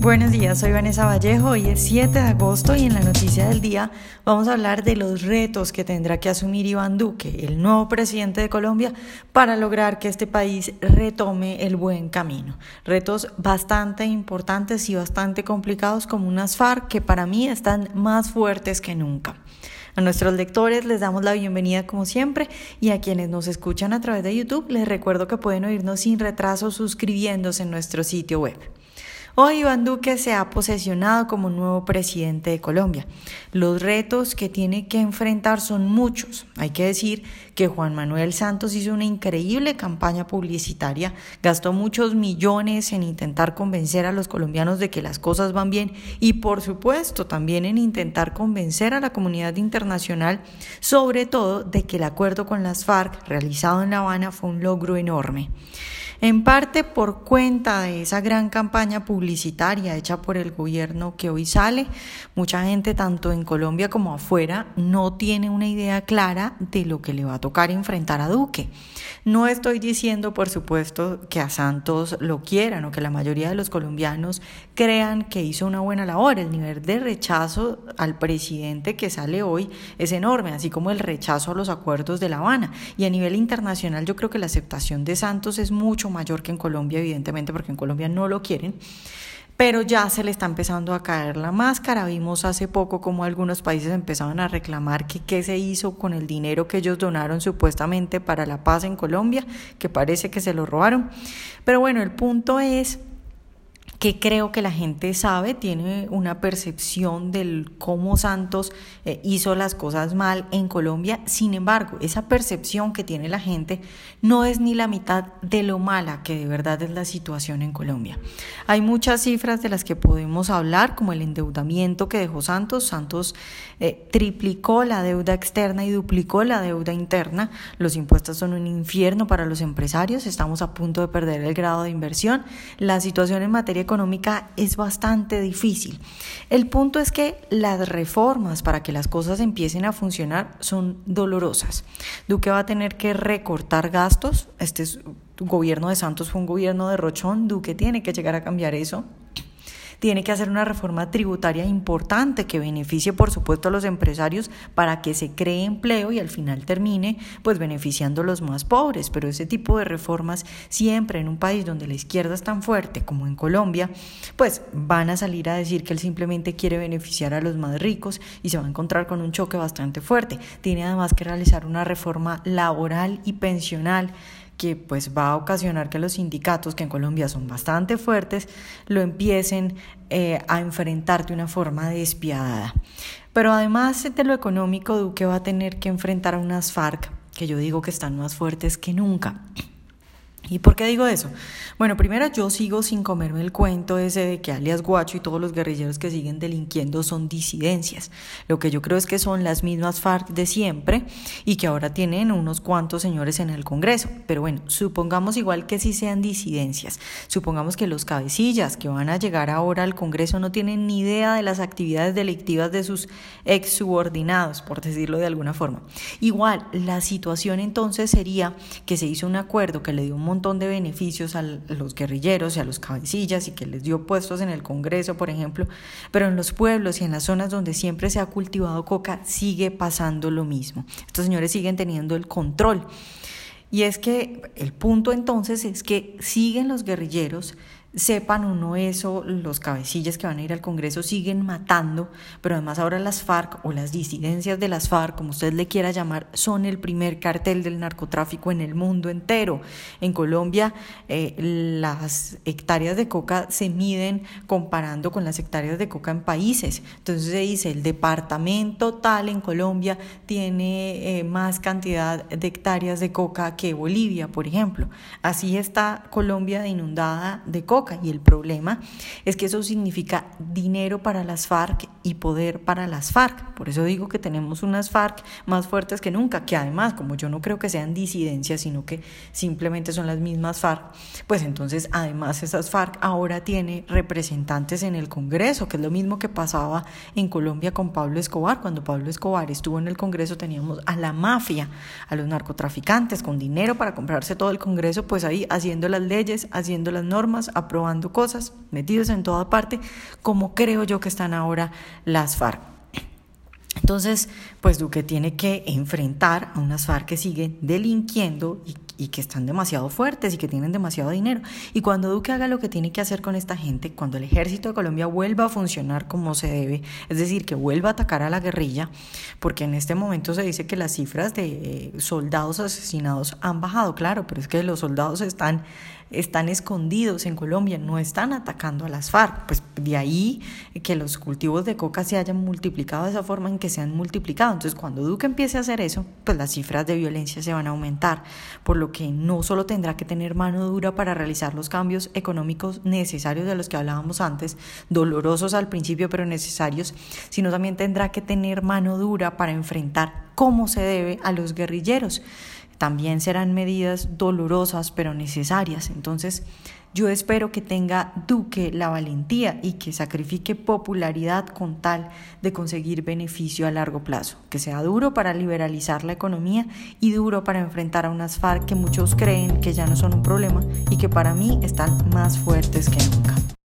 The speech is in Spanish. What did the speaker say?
Buenos días, soy Vanessa Vallejo, hoy es 7 de agosto y en la noticia del día vamos a hablar de los retos que tendrá que asumir Iván Duque, el nuevo presidente de Colombia, para lograr que este país retome el buen camino. Retos bastante importantes y bastante complicados como unas FARC que para mí están más fuertes que nunca. A nuestros lectores les damos la bienvenida como siempre y a quienes nos escuchan a través de YouTube les recuerdo que pueden oírnos sin retraso suscribiéndose en nuestro sitio web. Hoy Iván Duque se ha posesionado como nuevo presidente de Colombia. Los retos que tiene que enfrentar son muchos. Hay que decir que Juan Manuel Santos hizo una increíble campaña publicitaria, gastó muchos millones en intentar convencer a los colombianos de que las cosas van bien y por supuesto también en intentar convencer a la comunidad internacional sobre todo de que el acuerdo con las FARC realizado en La Habana fue un logro enorme en parte por cuenta de esa gran campaña publicitaria hecha por el gobierno que hoy sale. Mucha gente, tanto en Colombia como afuera, no tiene una idea clara de lo que le va a tocar enfrentar a Duque. No estoy diciendo, por supuesto, que a Santos lo quieran o que la mayoría de los colombianos crean que hizo una buena labor. El nivel de rechazo al presidente que sale hoy es enorme, así como el rechazo a los acuerdos de La Habana. Y a nivel internacional yo creo que la aceptación de Santos es mucho mayor que en Colombia, evidentemente, porque en Colombia no lo quieren pero ya se le está empezando a caer la máscara. Vimos hace poco como algunos países empezaban a reclamar que qué se hizo con el dinero que ellos donaron supuestamente para la paz en Colombia, que parece que se lo robaron. Pero bueno, el punto es que creo que la gente sabe, tiene una percepción del cómo Santos eh, hizo las cosas mal en Colombia. Sin embargo, esa percepción que tiene la gente no es ni la mitad de lo mala que de verdad es la situación en Colombia. Hay muchas cifras de las que podemos hablar, como el endeudamiento que dejó Santos. Santos eh, triplicó la deuda externa y duplicó la deuda interna. Los impuestos son un infierno para los empresarios. Estamos a punto de perder el grado de inversión. La situación en materia es bastante difícil. El punto es que las reformas para que las cosas empiecen a funcionar son dolorosas. Duque va a tener que recortar gastos. Este es, gobierno de Santos fue un gobierno de Rochón. Duque tiene que llegar a cambiar eso tiene que hacer una reforma tributaria importante que beneficie, por supuesto, a los empresarios para que se cree empleo y al final termine pues beneficiando a los más pobres. Pero ese tipo de reformas siempre en un país donde la izquierda es tan fuerte como en Colombia, pues van a salir a decir que él simplemente quiere beneficiar a los más ricos y se va a encontrar con un choque bastante fuerte. Tiene además que realizar una reforma laboral y pensional que pues va a ocasionar que los sindicatos, que en Colombia son bastante fuertes, lo empiecen eh, a enfrentar de una forma despiadada. Pero además de lo económico, Duque va a tener que enfrentar a unas FARC que yo digo que están más fuertes que nunca. ¿Y por qué digo eso? Bueno, primero yo sigo sin comerme el cuento ese de que alias Guacho y todos los guerrilleros que siguen delinquiendo son disidencias. Lo que yo creo es que son las mismas FARC de siempre y que ahora tienen unos cuantos señores en el Congreso. Pero bueno, supongamos igual que sí sean disidencias. Supongamos que los cabecillas que van a llegar ahora al Congreso no tienen ni idea de las actividades delictivas de sus ex subordinados, por decirlo de alguna forma. Igual, la situación entonces sería que se hizo un acuerdo que le dio un montón de beneficios a los guerrilleros y a los cabecillas y que les dio puestos en el Congreso, por ejemplo, pero en los pueblos y en las zonas donde siempre se ha cultivado coca sigue pasando lo mismo. Estos señores siguen teniendo el control. Y es que el punto entonces es que siguen los guerrilleros sepan o no eso, los cabecillas que van a ir al Congreso siguen matando, pero además ahora las FARC o las disidencias de las FARC, como usted le quiera llamar, son el primer cartel del narcotráfico en el mundo entero. En Colombia eh, las hectáreas de coca se miden comparando con las hectáreas de coca en países. Entonces se dice, el departamento tal en Colombia tiene eh, más cantidad de hectáreas de coca que Bolivia, por ejemplo. Así está Colombia inundada de coca y el problema es que eso significa dinero para las FARC y poder para las FARC. Por eso digo que tenemos unas FARC más fuertes que nunca, que además, como yo no creo que sean disidencias, sino que simplemente son las mismas FARC, pues entonces además esas FARC ahora tiene representantes en el Congreso, que es lo mismo que pasaba en Colombia con Pablo Escobar. Cuando Pablo Escobar estuvo en el Congreso teníamos a la mafia, a los narcotraficantes con dinero para comprarse todo el Congreso, pues ahí haciendo las leyes, haciendo las normas, aprobando cosas, metidos en toda parte, como creo yo que están ahora las FARC. Entonces, pues Duque tiene que enfrentar a unas FARC que siguen delinquiendo y, que están demasiado fuertes y que tienen demasiado dinero. Y cuando Duque haga lo que tiene que hacer con esta gente, cuando el ejército de Colombia vuelva a funcionar como se debe, es decir, que vuelva a atacar a la guerrilla, porque en este momento se dice que las cifras de eh, soldados asesinados han bajado, claro, pero es que los soldados están están escondidos en Colombia, no están atacando a las FARC. Pues de ahí que los cultivos de coca se hayan multiplicado de esa forma en que se han multiplicado. Entonces, cuando Duque empiece a hacer eso, pues las cifras de violencia se van a aumentar, por que no solo tendrá que tener mano dura para realizar los cambios económicos necesarios de los que hablábamos antes, dolorosos al principio pero necesarios, sino también tendrá que tener mano dura para enfrentar cómo se debe a los guerrilleros también serán medidas dolorosas pero necesarias. Entonces, yo espero que tenga Duque la valentía y que sacrifique popularidad con tal de conseguir beneficio a largo plazo, que sea duro para liberalizar la economía y duro para enfrentar a unas FARC que muchos creen que ya no son un problema y que para mí están más fuertes que nunca.